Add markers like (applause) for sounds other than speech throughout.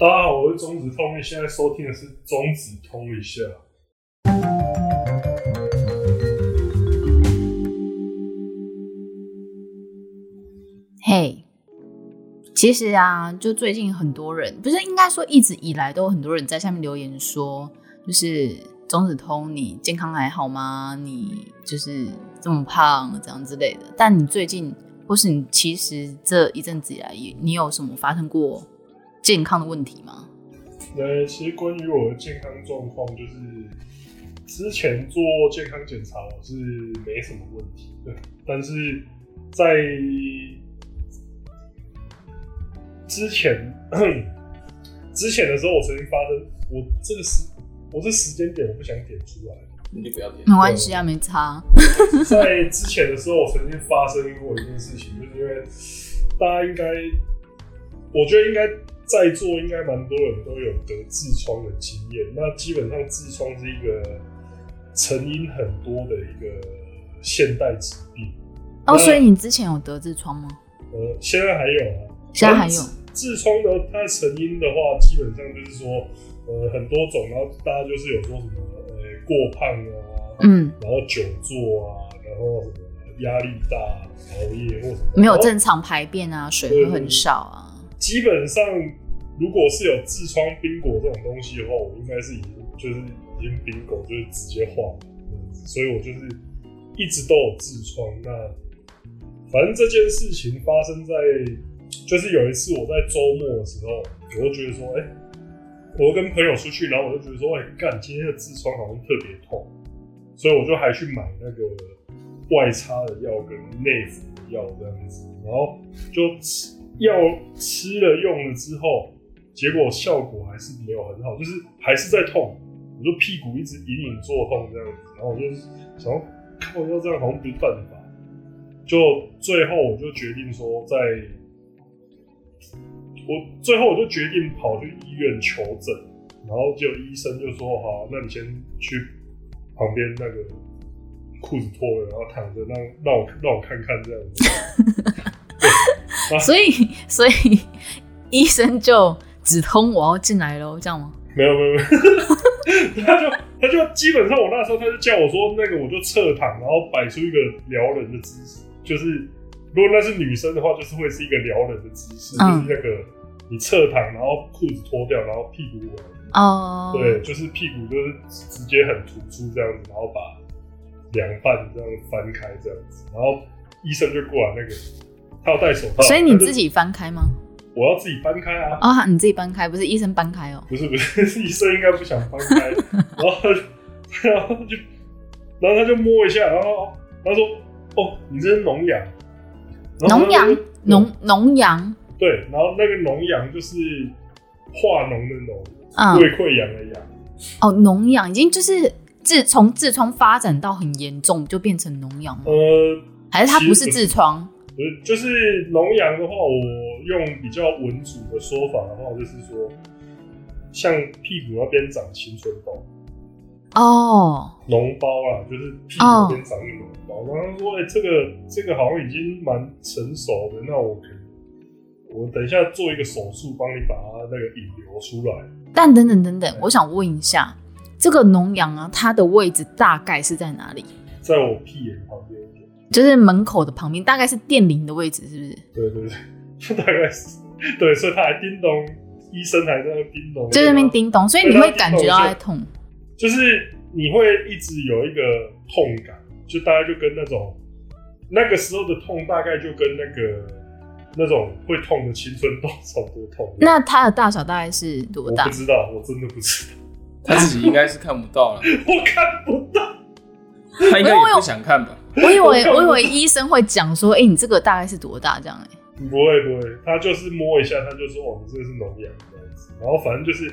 大家好，我是中指通，你现在收听的是中指通一下。嘿，其实啊，就最近很多人，不是应该说一直以来都有很多人在下面留言说，就是中指通，你健康还好吗？你就是这么胖，这样之类的。但你最近，或是你其实这一阵子以来，你有什么发生过健康的问题吗？呃，其实关于我的健康状况，就是之前做健康检查我是没什么问题的，但是在之前 (coughs) 之前的时候，我曾经发生，我这个时我这时间点我不想点出来，你就不要点，没关系啊，没差。在之前的时候，我曾经发生过一件事情，就是因为大家应该，我觉得应该。在座应该蛮多人都有得痔疮的经验，那基本上痔疮是一个成因很多的一个现代疾病。哦，所以你之前有得痔疮吗？呃，现在还有啊，现在还有。痔疮的它成因的话，基本上就是说，呃，很多种，然后大家就是有说什么，呃，过胖啊，嗯，然后久坐啊，然后什么压力大、熬夜或什么，没有正常排便啊，水喝很少啊。基本上，如果是有痔疮、冰果这种东西的话，我应该是已经就是已经冰狗，就是直接化。所以我就是一直都有痔疮。那反正这件事情发生在，就是有一次我在周末的时候，我就觉得说，哎、我跟朋友出去，然后我就觉得说，哎、干，今天的痔疮好像特别痛，所以我就还去买那个外擦的药跟内服的药这样子，然后就。药吃了用了之后，结果效果还是没有很好，就是还是在痛。我就屁股一直隐隐作痛这样子，然后我就想要靠药这样好像不是办法，就最后我就决定说在，在我最后我就决定跑去医院求诊，然后就医生就说：“好，那你先去旁边那个裤子脱了，然后躺着让让我让我看看这样子。” (laughs) 所以，所以医生就只通我要进来喽，这样吗？没有，没有，没有。(laughs) 他就他就基本上，我那时候他就叫我说，那个我就侧躺，然后摆出一个撩人的姿势。就是如果那是女生的话，就是会是一个撩人的姿势，嗯，就是那个你侧躺，然后裤子脱掉，然后屁股往哦，对，就是屁股就是直接很突出这样子，然后把两半这样翻开这样子，然后医生就过来那个。他要戴手套，所以你自己翻开吗？我要自己搬开啊！啊、哦，你自己搬开，不是医生搬开哦、喔。不是不是，医生应该不想搬开。(laughs) 然后他就，然后就，然后他就摸一下，然后他说：“哦，你这是脓疡。”脓疡，脓脓疡。对，然后那个脓疡就是化脓的脓，胃溃疡的疡。哦，脓疡已经就是痔从痔疮发展到很严重，就变成脓疡吗？呃，还是它不是痔疮？就是脓疡的话，我用比较文组的说法的话，就是说，像屁股那边长青春痘哦，脓包啊，就是屁股那边长一个脓包。Oh. 然后他说：“哎、欸，这个这个好像已经蛮成熟的，那我可以，我等一下做一个手术，帮你把它那个引流出来。”但等等等等，我想问一下，这个脓疡啊，它的位置大概是在哪里？在我屁眼旁边。就是门口的旁边，大概是电铃的位置，是不是？对对对，(laughs) 大概是。对，所以他还叮咚，医生还在那叮咚，就在那边叮咚，所以你会感觉到在痛，就是你会一直有一个痛感，就大概就跟那种那个时候的痛，大概就跟那个那种会痛的青春痘差不多痛。那它的大小大概是多大？我不知道，我真的不知道。他自己应该是看不到了，(laughs) 我看不到，他应该也不想看吧。(laughs) 我以为我以为医生会讲说，哎、欸，你这个大概是多大这样？哎，不会不会，他就是摸一下，他就说，哦，你这个是脓疡这样子。然后反正就是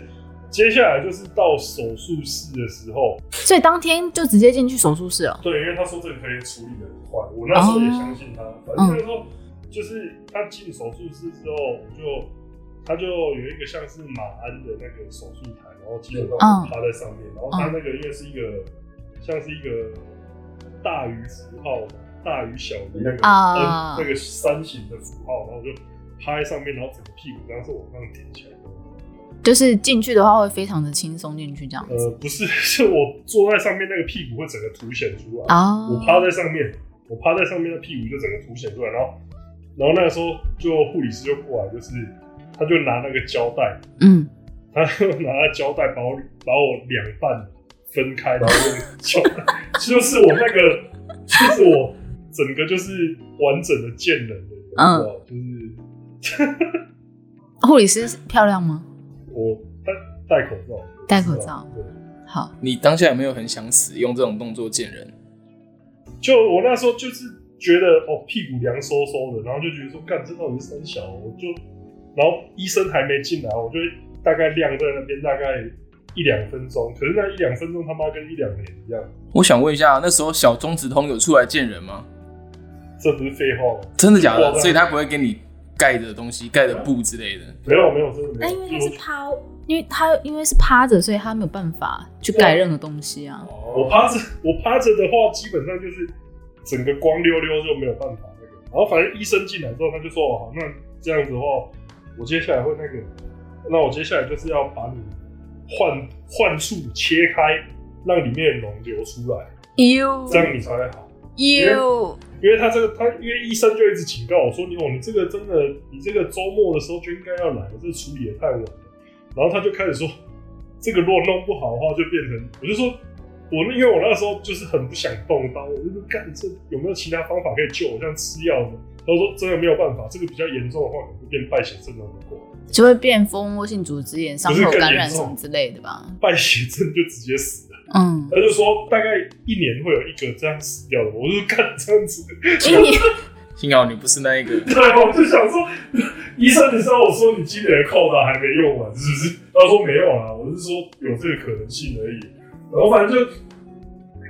接下来就是到手术室的时候，所以当天就直接进去手术室了。对，因为他说这个可以处理的很快，我那时候也相信他。哦、反正就是说，就是他进手术室之后，我就他就有一个像是马鞍的那个手术台，然后基本上趴在上面，然后他那个因为是一个像是一个。大于符号，大于小于那个、uh, 嗯、那个三形的符号，然后就趴在上面，然后整个屁股当时往上挺起来。就是进去的话会非常的轻松进去这样子。呃，不是，是我坐在上面那个屁股会整个凸显出来。哦。我趴在上面，我趴在上面的屁股就整个凸显出来，然后，然后那个时候就护理师就过来，就是他就拿那个胶带，嗯，他就拿那胶带把我把我两半分开，然后用胶带，(laughs) 就是我那个，就是我整个就是完整的见人的，嗯，就是。护理师漂亮吗？(laughs) 我戴戴口罩，戴口罩。对，好。你当下有没有很想死，用这种动作见人？就我那时候就是觉得哦，屁股凉飕飕的，然后就觉得说，干这到底是三小？我就，然后医生还没进来，我就大概晾在那边大概一两分钟。可是那一两分钟他妈跟一两年一样。我想问一下，那时候小中指通有出来见人吗？这不是废话吗？真的假的？所以他不会给你。盖的东西，盖的布之类的，没有没有，真的没有。那因为他是趴，因为他因为是趴着，所以他没有办法去盖任何东西啊。我趴着，我趴着的话，基本上就是整个光溜溜就没有办法那个。然后反正医生进来之后，他就说：“哦，好，那这样子的话，我接下来会那个，那我接下来就是要把你患患处切开，让里面的脓流出来，哟，这样你才会好。”哟。因为他这个，他因为医生就一直警告我说：“你哦，你这个真的，你这个周末的时候就应该要来，这处理也太晚了。”然后他就开始说：“这个如果弄不好的话，就变成……”我就说：“我因为我那时候就是很不想动刀，我就说干这有没有其他方法可以救我？像吃药的？”他说：“真的没有办法，这个比较严重的话，可能会变败血症的过，就会变蜂窝性组织炎、伤口感染什么之类的吧？败血症就直接死了。”嗯，他就说大概一年会有一个这样死掉的，我就看这样子。一年，幸好你不是那一个。(laughs) 对，我就想说，医生你知道我说你今年的扣打还没用完，是不是？他说没有啦，我是说有这个可能性而已。然后反正就，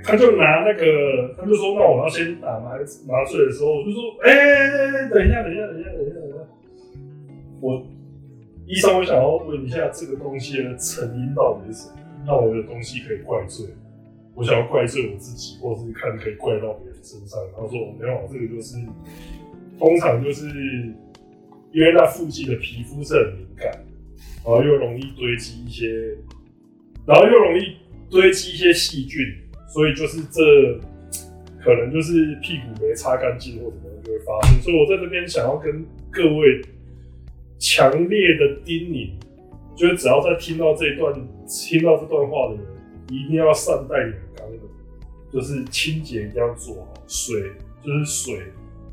他就拿那个，他就说那我要先打麻麻醉的时候，我就说，哎、欸，等一下，等一下，等一下，等一下，等一下。我医生，我想要问一下这个东西的成因到底是什么？那我有东西可以怪罪，我想要怪罪我自己，或是看可以怪到别人身上。然后说没有，这个就是通常就是因为那附近的皮肤是很敏感，然后又容易堆积一些，然后又容易堆积一些细菌，所以就是这可能就是屁股没擦干净或什么就会发生。所以我在这边想要跟各位强烈的叮咛。就是只要在听到这段、听到这段话的人，一定要善待你的缸的，就是清洁一定要做好，水就是水，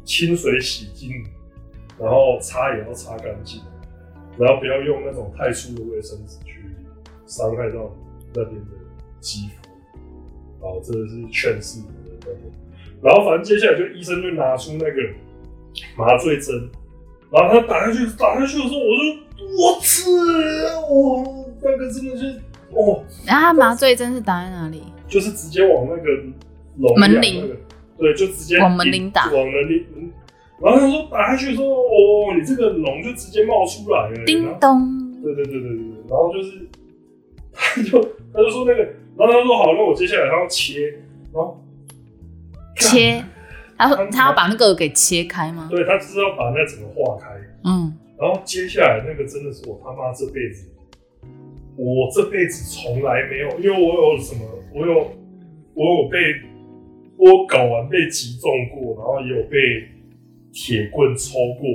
清水洗净，然后擦也要擦干净，然后不要用那种太粗的卫生纸去伤害到那边的肌肤。好，这是劝世的。然后反正接下来就医生就拿出那个麻醉针，然后他打下去，打下去的时候，我就。我操！我那个真的是哦。然后他麻醉针是打在哪里？就是直接往那个龙门铃，对，就直接往门铃打，往门铃。然后他说打下去的时候哦，你这个龙就直接冒出来了。叮咚。对对对对对，然后就是，他就他就说那个，然后他说好，那我接下来他要切，然后切，他说他要把那个给切开吗？对，他就是要把那整个化开。嗯。然后接下来那个真的是我他妈这辈子，我这辈子从来没有，因为我有什么，我有我有被我搞完被击中过，然后也有被铁棍抽过，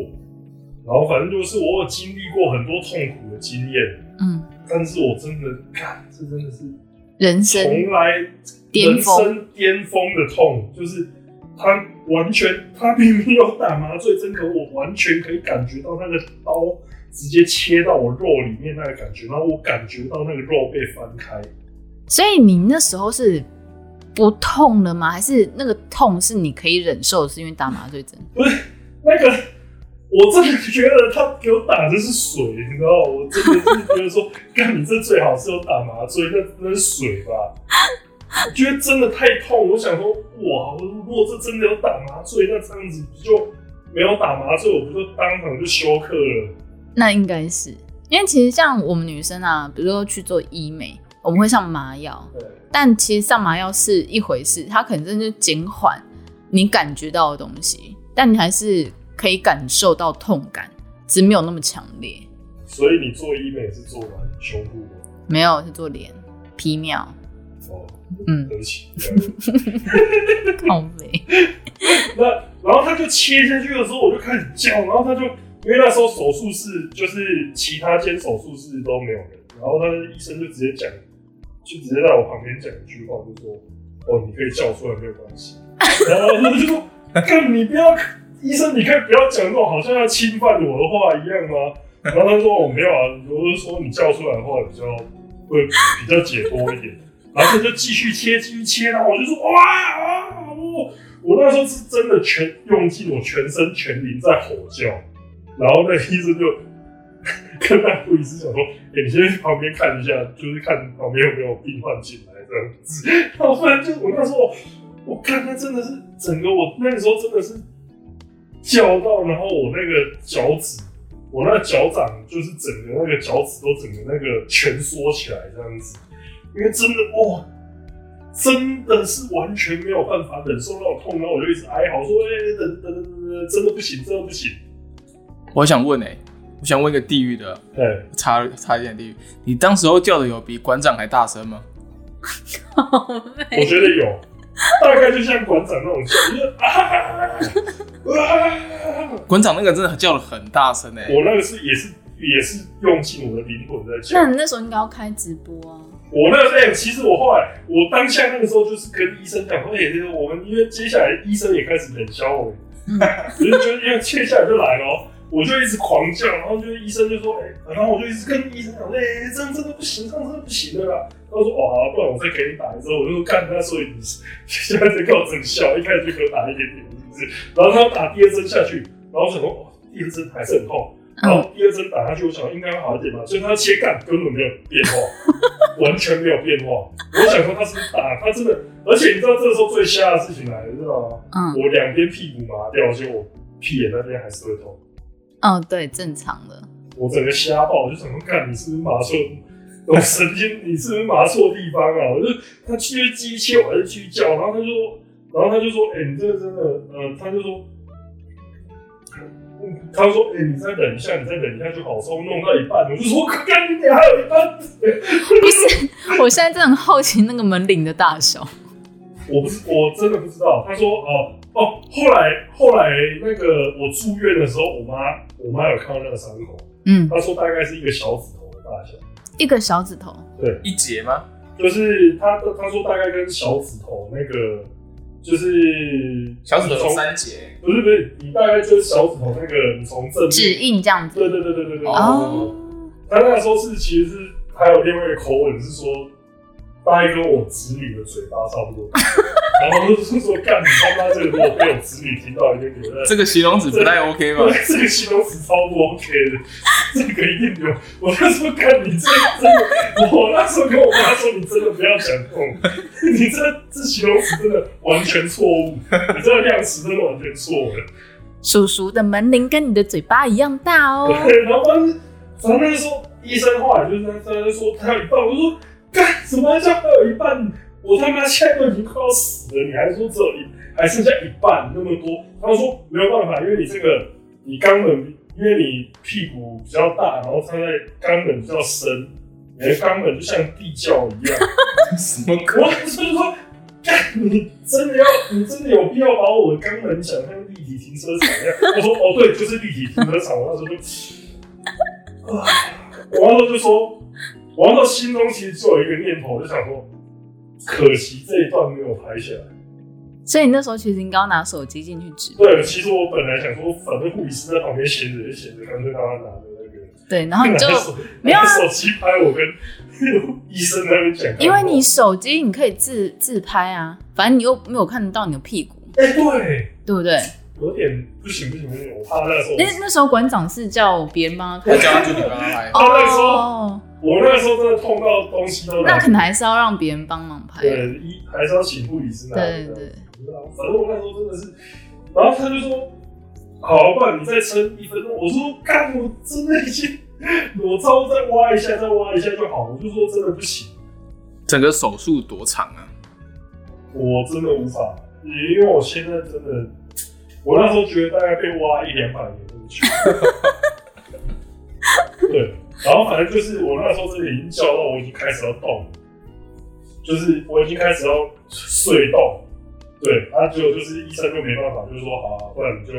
然后反正就是我有经历过很多痛苦的经验，嗯，但是我真的看这真的是人生从来人生巅峰的痛，就是。他完全，他明明有打麻醉针，可我完全可以感觉到那个刀直接切到我肉里面那个感觉，然后我感觉到那个肉被翻开。所以你那时候是不痛了吗？还是那个痛是你可以忍受，是因为打麻醉针？不是那个，我真的觉得他给我打的是水，你知道？我真的是觉得说，干你这最好是有打麻醉，那那是水吧？我觉得真的太痛，我想说，哇！如果这真的有打麻醉，那这样子不就没有打麻醉，我不就当场就休克了？那应该是，因为其实像我们女生啊，比如说去做医美，我们会上麻药，对。但其实上麻药是一回事，它可能真的就减缓你感觉到的东西，但你还是可以感受到痛感，只没有那么强烈。所以你做医美是做完胸部吗？没有，是做脸皮秒。哦，嗯，对不起。(laughs) 好美。那然后他就切下去的时候，我就开始叫，然后他就因为那时候手术室就是其他间手术室都没有人，然后他医生就直接讲，就直接在我旁边讲一句话，就说：“哦，你可以叫出来，没有关系。(laughs) ”然后他就说：“干，你不要，医生，你可以不要讲那种好像要侵犯我的话一样吗？”然后他说：“我没有啊，我是说你叫出来的话比较会比较解脱一点。”然后他就继续切，继续切，然后我就说：“哇啊！”我我那时候是真的全用尽我全身全灵在吼叫，然后那医生就跟那护士讲说：“欸，你先去旁边看一下，就是看旁边有没有病患进来这样子。”然后不然就我那时候，我看他真的是整个我那个时候真的是叫到，然后我那个脚趾。我那脚掌就是整个那个脚趾都整个那个蜷缩起来这样子，因为真的哇，真的是完全没有办法忍受那种痛，然后我就一直哀嚎说：“哎、欸，等等等等，真的不行，真的不行。”我想问哎、欸，我想问一个地狱的，对，差差一点地狱，你当时候叫的有比馆长还大声吗？(laughs) 我觉得有，大概就像馆长那种叫，就是啊。馆长那个真的叫的很大声哎、欸，我那个是也是也是用尽我的灵魂在叫。那你那时候应该要开直播啊。我那个哎、欸，其实我后来我当下那个时候就是跟医生讲说，哎、欸，我们因为接下来医生也开始冷笑我，我就觉得因为接下来就来了，我就一直狂叫，然后就医生就说，哎、欸，然后我就一直跟医生讲，哎、欸，这样真的不行，这样真的不行的啦。他说，哦，好，不然我再给你打一针。我就说，干，那所以你现在在给我整笑，一开始就给我打一点点。是不是然后他打第二针下去，然后我想说，哦，第二针还是很痛。然后第二针打下去，我想应该会好一点吧。所以他切干根本没有变化，完全没有变化。我想说他是打，他真的，而且你知道这个时候最瞎的事情来了，知道吗？嗯。我两边屁股麻掉，而且我屁眼那边还是会痛。哦，对，正常的。我整个瞎爆，我就想说，看，你是不是麻错？我神经，你是不是麻错地方啊？我就他继续切，我还是继续叫，然后他就说。然后他就说：“哎、欸，你这个真的，呃，他就说，他说，哎、欸，你再等一下，你再等一下就好，说弄到一半，我就说，干你点还有一半。” (laughs) 不是，我现在真的很好奇那个门铃的大小。我不是，我真的不知道。他说：“哦哦，后来后来那个我住院的时候，我妈我妈有看到那个伤口，嗯，他说大概是一个小指头的大小，一个小指头，对，一节吗？就是他他说大概跟小指头那个。”就是小指头有三节，不是不是，你大概就是小指头那个，你从正面指印这样子。对对对对对对。哦。他那个时候是其实是还有另外一个口吻是说。大概跟我侄女的嘴巴差不多，(laughs) 然后就是说，干你他妈这个，如果被我子女听到，一定觉得这个形容词不太 OK 吧？这个形容词超不 OK 的，这个一定有。我那时候看你这真的，我那时候跟我妈说，你真的不要讲痛，你这这形容词真的完全错误，你这个量词真的完全错了。叔叔的门铃跟你的嘴巴一样大哦。对，然后反正反正就说医生话就是他他就说他有一半，我就说。干什么叫还有一半？我他妈现在都已经快要死了，你还说这里还剩下一半那么多？他说没有办法，因为你这个你肛门，因为你屁股比较大，然后它在肛门比较深，你的肛门就像地窖一样。(laughs) 什么鬼？我你真的要，你真的有必要把我的肛门想象立体停车场一样？我说哦，对，就是立体停车场。我那时候就，啊，我那时候就说。我那时候心中其实就有一个念头，就想说，可惜这一段没有拍下来。所以你那时候其实应该要拿手机进去指。对，其实我本来想说，反正护理师在旁边闲着也闲着，干脆让他拿着那个。对，然后你就没有手机拍我跟医生那边讲。因为你手机你可以自自拍啊，反正你又没有看得到你的屁股。哎、欸，对，对不对？有点不行不行不行，我怕那时候。那那时候馆长是叫别人帮他拍，叫他助理帮他拍。他那时候。我那个时候真的痛到东西都……那可能还是要让别人帮忙拍。对，一还是要请护理师拿。对对对。反正我那时候真的是，然后他就说：“好，不然你再撑一分钟。”我说：“干，我真的已经，我稍微再挖一下，再挖一下就好。”我就说：“真的不行。”整个手术多长啊？我真的无法，因为我现在真的，我那时候觉得大概被挖一两百年过去。(laughs) 对。然后反正就是我那时候真的已经叫到我已经开始要动，就是我已经开始要睡动，对，啊，结果就是医生就没办法，就是说好、啊，不然你就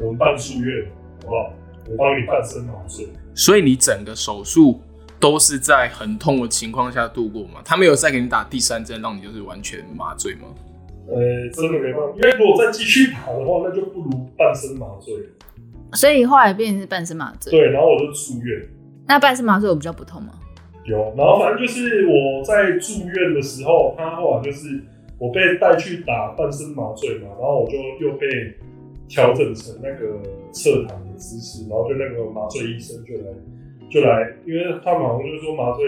我们办住院，好不好？我帮你半身麻醉。所以你整个手术都是在很痛的情况下度过吗？他没有再给你打第三针，让你就是完全麻醉吗？呃，真的没办法，因为如果再继续打的话，那就不如半身麻醉。所以后来变成是半身麻醉。对，然后我就住院。那半身麻醉有比较不痛吗？有，然后反正就是我在住院的时候，他后来就是我被带去打半身麻醉嘛，然后我就又被调整成那个侧躺的姿势，然后就那个麻醉医生就来就来，因为他们好像就是说麻醉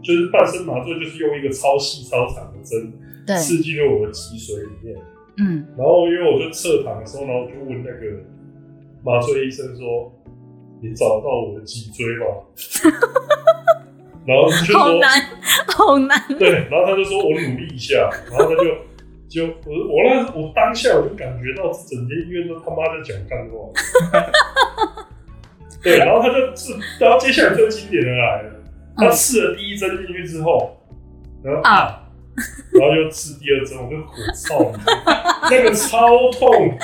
就是半身麻醉，就是用一个超细超长的针刺进入我的脊髓里面。嗯，然后因为我就侧躺的时候，然后我就问那个麻醉医生说。你找到我的脊椎吗？然后就说 (laughs) 好难，好难。对，然后他就说我努力一下，然后他就就我我那我当下我就感觉到整间医院都他妈在讲干话。对，然后他就治，然后接下来最经典的来了，他刺了第一针进去之后，然后啊，然后又刺第二针，我就火操，那个超痛。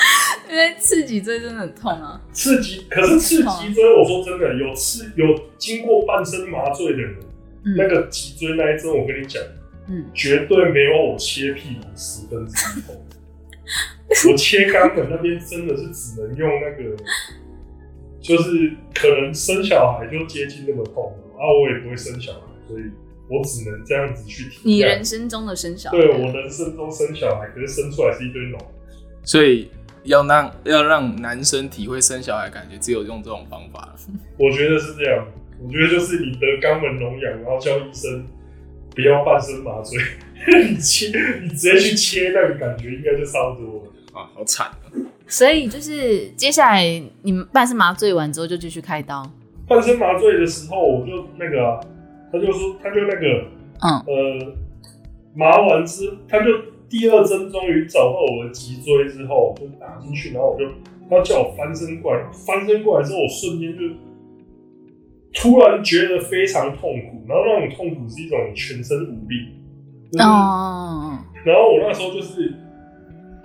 因为刺脊椎真的很痛啊！刺脊，可是刺脊椎，我说真的，有刺有经过半身麻醉的人，嗯、那个脊椎那一针，我跟你讲，嗯，绝对没有我切屁股十分之一痛。(laughs) 我切肛门那边真的是只能用那个，就是可能生小孩就接近那么痛啊！我也不会生小孩，所以我只能这样子去体验。你人生中的生小孩？对，我人生中生小孩，可是生出来是一堆脓，所以。要让要让男生体会生小孩感觉，只有用这种方法。我觉得是这样，我觉得就是你得肛门脓疡，然后叫医生不要半身麻醉，你切，你直接去切，那个感觉应该就差不多了。啊，好惨啊！所以就是接下来你们半身麻醉完之后就继续开刀。半身麻醉的时候，我就那个、啊，他就说，他就那个，嗯，呃，麻完之，他就。第二针终于找到我的脊椎之后，就打进去，然后我就他叫我翻身过来，翻身过来之后，我瞬间就突然觉得非常痛苦，然后那种痛苦是一种全身无力。哦、就是。然后我那时候就是，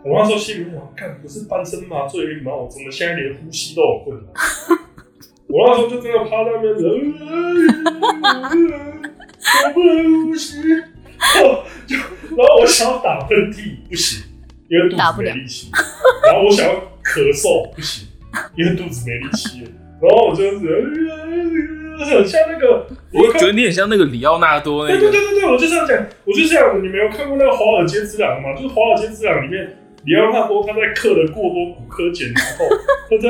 我那时候心里面想，看不是半身麻醉吗？我怎么现在连呼吸都有困难？(laughs) 我那时候就真的趴在那边，我不能呼吸。就 (laughs) 然后我想要打喷嚏不行，因为肚子没力气。然后我想要咳嗽不行，因为肚子没力气。然后我就是很像那个，我觉得你很像那个里奥纳多那个。对对对对，我就这样讲，我就是要你没有看过那个《华尔街之狼》吗？就是《华尔街之狼》里面里奥纳多他在刻了过多骨科碱之后，他在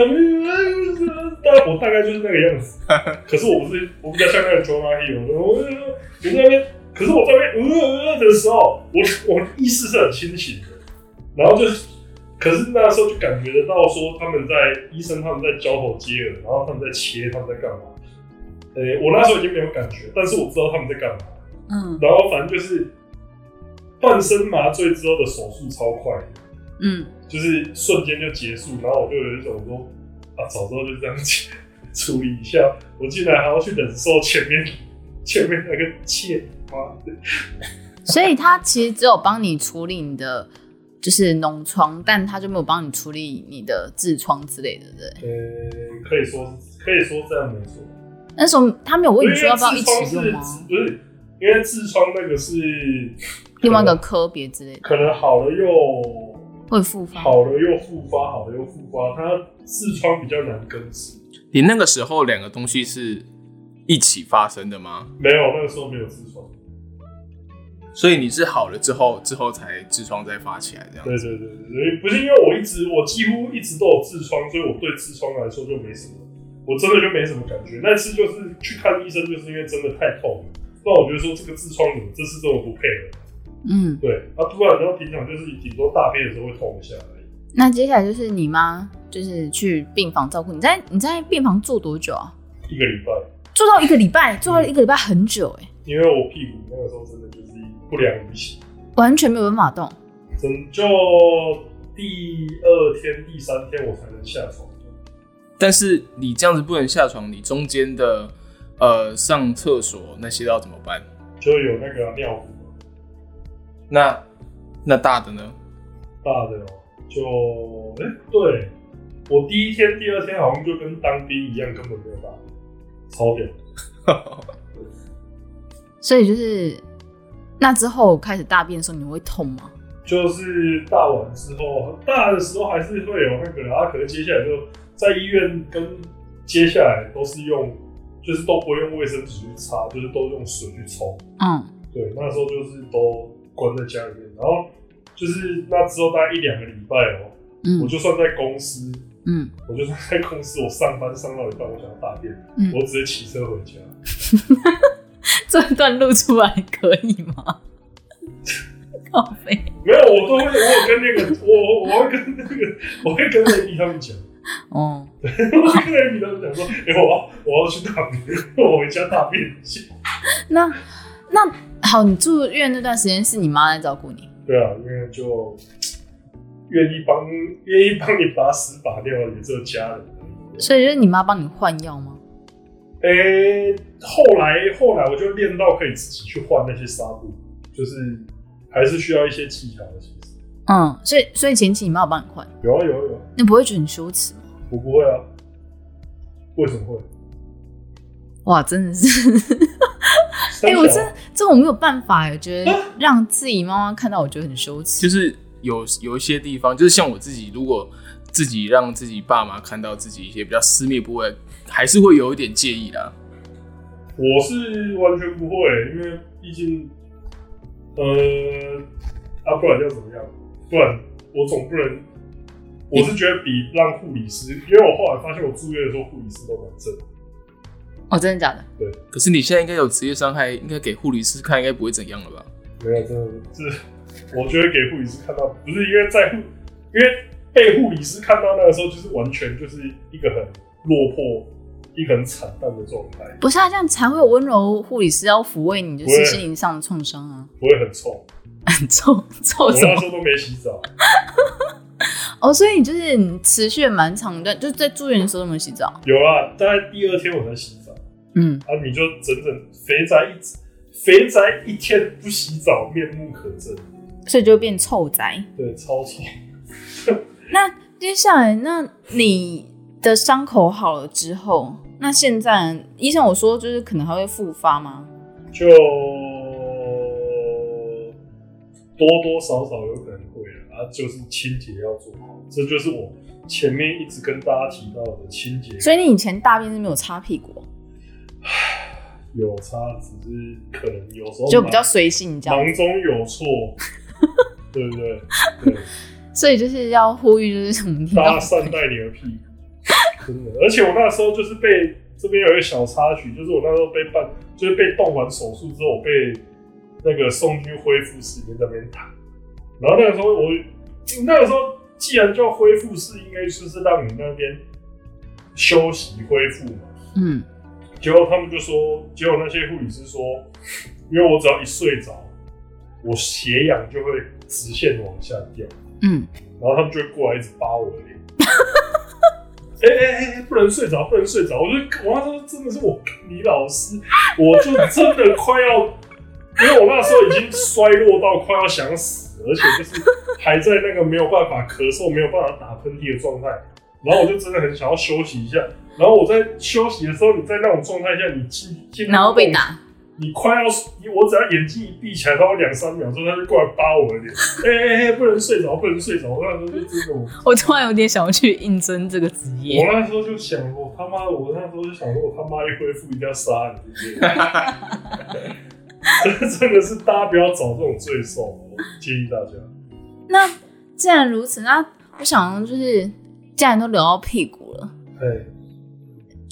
大我大概就是那个样子。(laughs) 可是我不是，我比较像那个 Jonah Hill，我我在那边。可是我在那边呃呃的时候，我我意识是很清醒的，然后就，可是那时候就感觉得到说他们在医生他们在交头接耳，然后他们在切，他们在干嘛？诶、我那时候已经没有感觉，但是我知道他们在干嘛。嗯，然后反正就是半身麻醉之后的手术超快，嗯，就是瞬间就结束，然后我就有一种说啊，早知道就这样子处理一下，我竟然还要去忍受前面前面那个切。所以他其实只有帮你处理你的就是脓疮，但他就没有帮你处理你的痔疮之类的，对？呃，可以说可以说这样没错。那时候他没有问你说要不要一起用吗？不是，因为痔疮那个是另外一个科别之类的，可能好了又会复发，好了又复发，好了又复发。它痔疮比较难根治。你那个时候两个东西是一起发生的吗？没有，那个时候没有痔疮。所以你是好了之后，之后才痔疮再发起来这样？对对对对，不是因为我一直我几乎一直都有痔疮，所以我对痔疮来说就没什么，我真的就没什么感觉。那次就是去看医生，就是因为真的太痛了。那我觉得说这个痔疮怎么这次这么不配合？嗯，对。啊，突然然后平常就是顶多大便的时候会痛一下而已。那接下来就是你妈，就是去病房照顾你在你在病房住多久啊？一个礼拜。住到一个礼拜，住到一个礼拜很久哎、因为我屁股那个时候真的。不良于行，完全没有办法动。整就第二天、第三天我才能下床。但是你这样子不能下床，你中间的呃，上厕所那些要怎么办？就有那个尿壶。那那大的呢？大的哦，就哎、欸，对我第一天、第二天好像就跟当兵一样，根本没有大，超屌。(laughs) 所以就是那之后开始大便的时候，你会痛吗？就是大完之后，大的时候还是会有那个，然后可能接下来就在医院跟接下来都是用，就是都不会用卫生纸去擦，就是都用水去冲。嗯，对，那时候就是都关在家里面，然后就是那之后大概一两个礼拜哦、喔，嗯，我就算在公司，嗯，我就算在公司，我上班上到一半，我想要大便，嗯，我直接骑车回家。(laughs) 这段录出来可以吗？(laughs) 没有，我都会，我有跟那个，我我会跟那个，我会跟 Amy 他们讲，哦，我会跟 Amy 他们讲说，哎、欸，我要我要去大便，我回家大便去。那那好，你住院那段时间是你妈在照顾你？对啊，因为就愿意帮愿意帮你把屎把尿，也只有家人。所以就是你妈帮你换药吗？诶、欸，后来后来我就练到可以自己去换那些纱布，就是还是需要一些技巧的。其实，嗯，所以所以前期你妈有帮你换？有啊有啊有啊。你不会觉得很羞耻吗？我不会啊。为什么会？哇，真的是！哎、欸，我这这我没有办法，我觉得让自己妈妈看到，我觉得很羞耻。就是有有一些地方，就是像我自己，如果自己让自己爸妈看到自己一些比较私密部位。还是会有一点介意的。我是完全不会，因为毕竟，呃，啊，不然要怎么样？不然我总不能，我是觉得比让护理师，因为我后来发现我住院的时候护理师都蛮正。哦，真的假的？对。可是你现在应该有职业伤害，应该给护理师看，应该不会怎样了吧？没有，真的是，我觉得给护理师看到，不是因为在护，因为被护理师看到那个时候，就是完全就是一个很落魄。一个很惨淡的状态，不是啊，这样才会有温柔护理师要抚慰你，就是心灵上的创伤啊。不会很臭，很 (laughs) 臭臭什么？我那时候都没洗澡。(laughs) 哦，所以你就是你持续蛮长的，就是在住院的时候都没洗澡。有啊，大概第二天我才洗澡。嗯，啊，你就整整肥宅一肥宅一天不洗澡，面目可憎，所以就变臭宅。对，超臭。(laughs) 那接下来，那你的伤口好了之后，那现在医生我说就是可能还会复发吗？就多多少少有可能会啊，就是清洁要做好，这就是我前面一直跟大家提到的清洁。所以你以前大便是没有擦屁股？有擦，只是可能有时候就比较随性，这样忙中有错，对不对？对。(laughs) 所以就是要呼吁，就是什么？大家善待你的屁股。真的，而且我那时候就是被这边有一个小插曲，就是我那时候被办，就是被动完手术之后，我被那个送去恢复室里面在那边躺。然后那个时候我，那个时候既然叫恢复室，应该就是让你那边休息恢复嘛。嗯。结果他们就说，结果那些护理师说，因为我只要一睡着，我血氧就会直线往下掉。嗯。然后他们就会过来一直扒我的脸。(laughs) 哎哎哎！不能睡着，不能睡着！我就我那时候真的是我李老师，我就真的快要，因为我那时候已经衰落到快要想死，而且就是还在那个没有办法咳嗽、没有办法打喷嚏的状态。然后我就真的很想要休息一下。然后我在休息的时候，你在那种状态下，你进进然后被打。你快要，我只要眼睛一闭起来，到两三秒钟，他就过来扒我的脸。(laughs) 哎哎哎，不能睡着，不能睡着！我那时候就真的，(laughs) 我突然有点想要去应征这个职业。我那时候就想，我他妈，我那时候就想说，我他妈一恢复一定要杀你！这 (laughs) 真的是大家不要找这种罪受，我建议大家。那既然如此，那我想就是，既然都留到屁股了，对，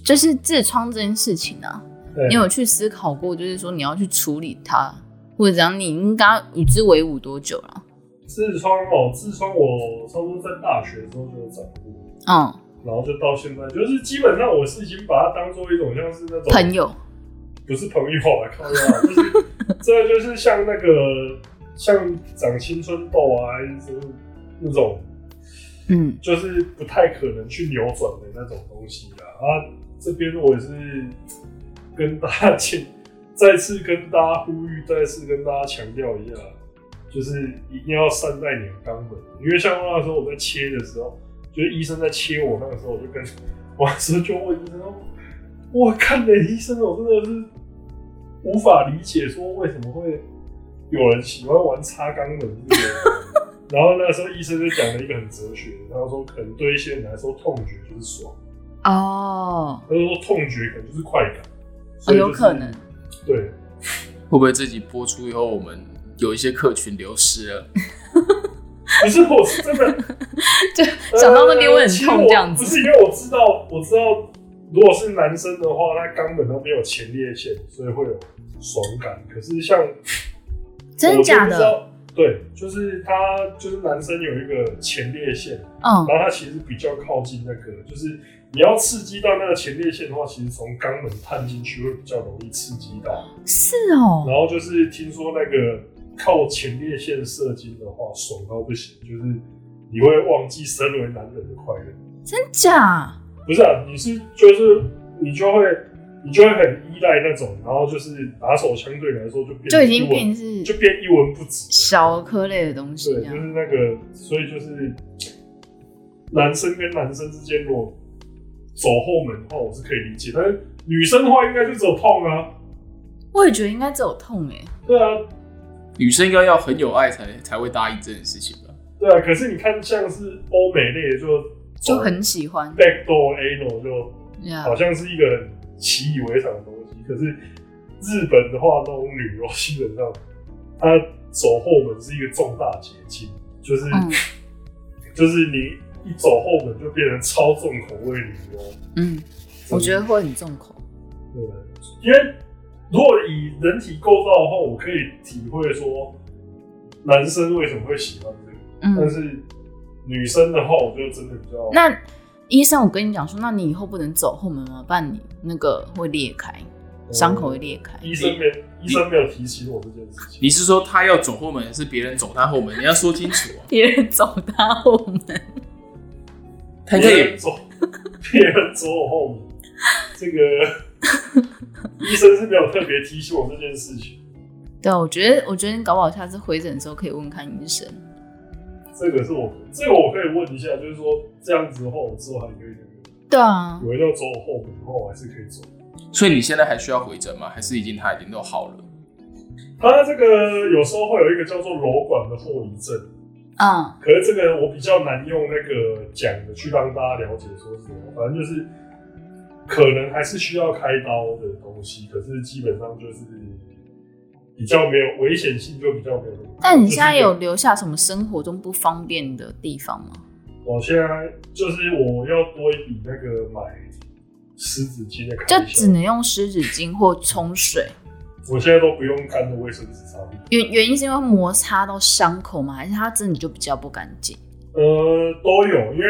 就是痔疮这件事情啊。你有去思考过，就是说你要去处理它，或者讲你应该与之为伍多久了？痔疮哦，痔疮我差不多在大学的时候就有长过，嗯，然后就到现在，就是基本上我是已经把它当做一种像是那种朋友，不是朋友来看啊，就是 (laughs) 这就是像那个像长青春痘啊，还是那种，嗯，就是不太可能去扭转的那种东西啊。啊，这边我也是。跟大家请，(laughs) 再次跟大家呼吁，再次跟大家强调一下，就是一定要善待你的肛门，因为像那时候我在切的时候，就是医生在切我那个时候，我就跟我那时候就问医生说：“我看了医生，我真的是无法理解，说为什么会有人喜欢玩擦肛门这个。”然后那时候医生就讲了一个很哲学的，他说可能对一些人来说，痛觉就是爽。哦，他说痛觉可能就是快感，哦，有可能。对，会不会自己播出以后，我们有一些客群流失了？(laughs) 不是，我是真的，(laughs) 就想到那边我很痛这样子。不是因为我知道，我知道，如果是男生的话，他肛门那边有前列腺，所以会有爽感。可是像真的假的？对，就是他，就是男生有一个前列腺，嗯，然后他其实比较靠近那个，就是你要刺激到那个前列腺的话，其实从肛门探进去会比较容易刺激到。是哦。然后就是听说那个靠前列腺射精的话，爽到不行，就是你会忘记身为男人的快乐。真假？不是啊，你是就是你就会。你就会很依赖那种，然后就是打手相对你来说就变就已经变是就变一文不值小颗类的东西。对，就是那个，所以就是男生跟男生之间如果走后门的话，我是可以理解，但是女生的话应该就只有痛啊。我也觉得应该只有痛哎、欸。对啊，女生应该要很有爱才才会答应这件事情吧？对啊，可是你看像是欧美类的就就很喜欢 backdoor anal 就好像是一个人。习以为常的东西，可是日本的话，那种女优基本上，她走后门是一个重大捷径，就是、嗯、就是你一走后门就变成超重口味女优。嗯，我觉得会很重口。对，因为如果以人体构造的话，我可以体会说男生为什么会喜欢这个，嗯、但是女生的话，我觉得真的比较那。医生，我跟你讲说，那你以后不能走后门吗？不然你那个会裂开，伤口会裂开。医生没，医生没有提醒我这件事情。你是说他要走后门，还是别人走他后门？你要说清楚啊。别人走他后门，他可以走，别人走我后门。这个 (laughs) 医生是没有特别提醒我这件事情。对，我觉得，我觉得你搞不好下次回诊的时候可以问看医生。这个是我，这个我可以问一下，就是说这样子的话，我之后还可以那个。对啊，有人要走我后门的话，我还是可以走。所以你现在还需要回诊吗？还是已经他已经都好了？他这个有时候会有一个叫做瘘管的后遗症。嗯。可是这个我比较难用那个讲的去让大家了解说是什么，反正就是可能还是需要开刀的东西，可是基本上就是。比较没有危险性，就比较没有。但你现在有留下什么生活中不方便的地方吗？我现在就是我要多一笔那个买湿纸巾的开销，就只能用湿纸巾或冲水。(laughs) 我现在都不用干的卫生纸擦。原原因是因为摩擦到伤口吗？还是它真的就比较不干净？呃，都有。因为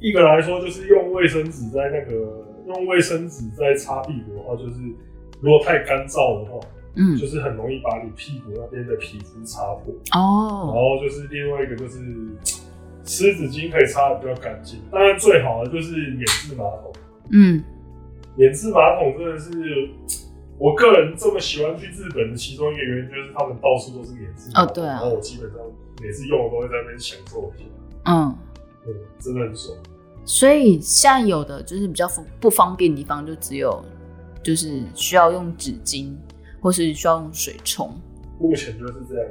一个来说，就是用卫生纸在那个用卫生纸在擦屁股的话，就是如果太干燥的话。嗯，就是很容易把你屁股那边的皮肤擦破哦。然后就是另外一个就是湿纸巾可以擦的比较干净。当然最好的就是免治马桶。嗯，免治马桶真的是我个人这么喜欢去日本的其中一个原因，就是他们到处都是免治马桶。哦，对啊。然后我基本上每次用我都会在那边享受一下。嗯，对，真的很爽。所以现在有的就是比较不方便的地方，就只有就是需要用纸巾。或是需要用水冲，目前就是这样。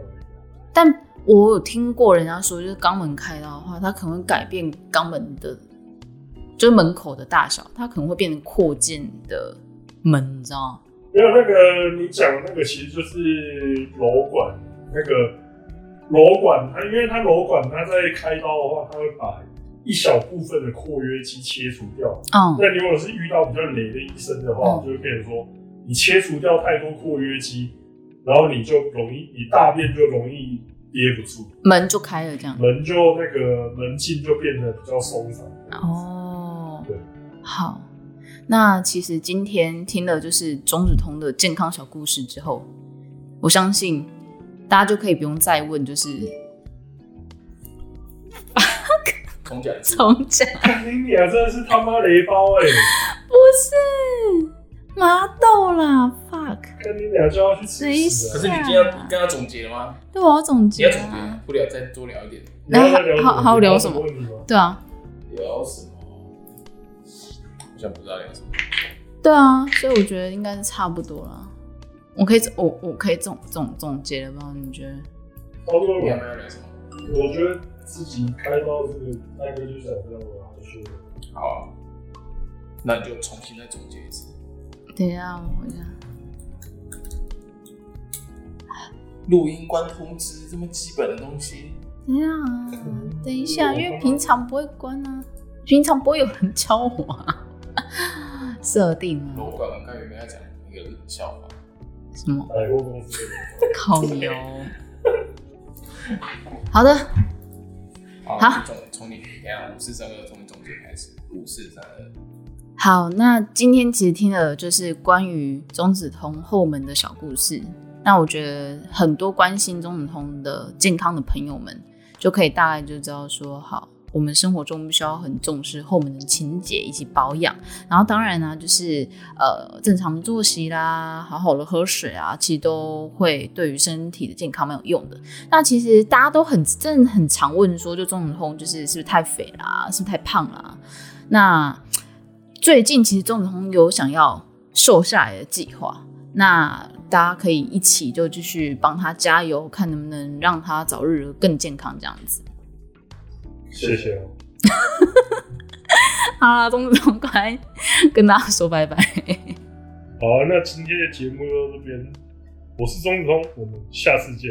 但我有听过人家说，就是肛门开刀的话，它可能会改变肛门的，就是门口的大小，它可能会变成扩建的门，你知道吗？没有那个你讲的那个，其实就是瘘管那个瘘管，它因为它瘘管，它在开刀的话，它会把一小部分的括约肌切除掉。嗯，那你如果是遇到比较雷的医生的话，嗯、就会变成说。你切除掉太多括约肌，然后你就容易，你大便就容易憋不住，门就开了，这样。门就那个门禁就变得比较松散。哦，对，好，那其实今天听了就是中子通的健康小故事之后，我相信大家就可以不用再问，就是重讲，重讲，(laughs) 你俩真的是他妈雷包哎、欸，不是。麻豆啦，fuck！跟你俩就要去吃屎啊！可是你今天要跟他总结了吗？对，我要总结、啊。你要总结，不聊再多聊一点。你要聊好好聊什么？对啊，聊什么？我想不知道聊什么。对啊，所以我觉得应该是差不多了。我可以我我可以总总总结了吧？你觉得？差不多你要不要聊什么？我觉得自己开刀这个，大哥就想这样吧，就是好啊。那你就重新再总结一次。等一下，我一下。录音关通知这么基本的东西。等一下，等一下，(laughs) 因为平常不会关啊，平常不会有人教我啊。设定啊。我刚刚有没有要讲一个笑话？什么？百货公司。烤油。好的。好。从从你等下五四三二从你总结开始，五四三二。好，那今天其实听了就是关于中子通后门的小故事。那我觉得很多关心中子通的健康的朋友们，就可以大概就知道说，好，我们生活中必须要很重视后门的清洁以及保养。然后当然呢，就是呃正常作息啦，好好的喝水啊，其实都会对于身体的健康蛮有用的。那其实大家都很真的很常问说，就中子通就是是不是太肥啦，是不是太胖啦？那最近其实钟子通有想要瘦下来的计划，那大家可以一起就继续帮他加油，看能不能让他早日更健康这样子。谢谢哦。(laughs) 好了，钟子通快跟大家说拜拜。好，那今天的节目就到这边，我是钟子通，我们下次见。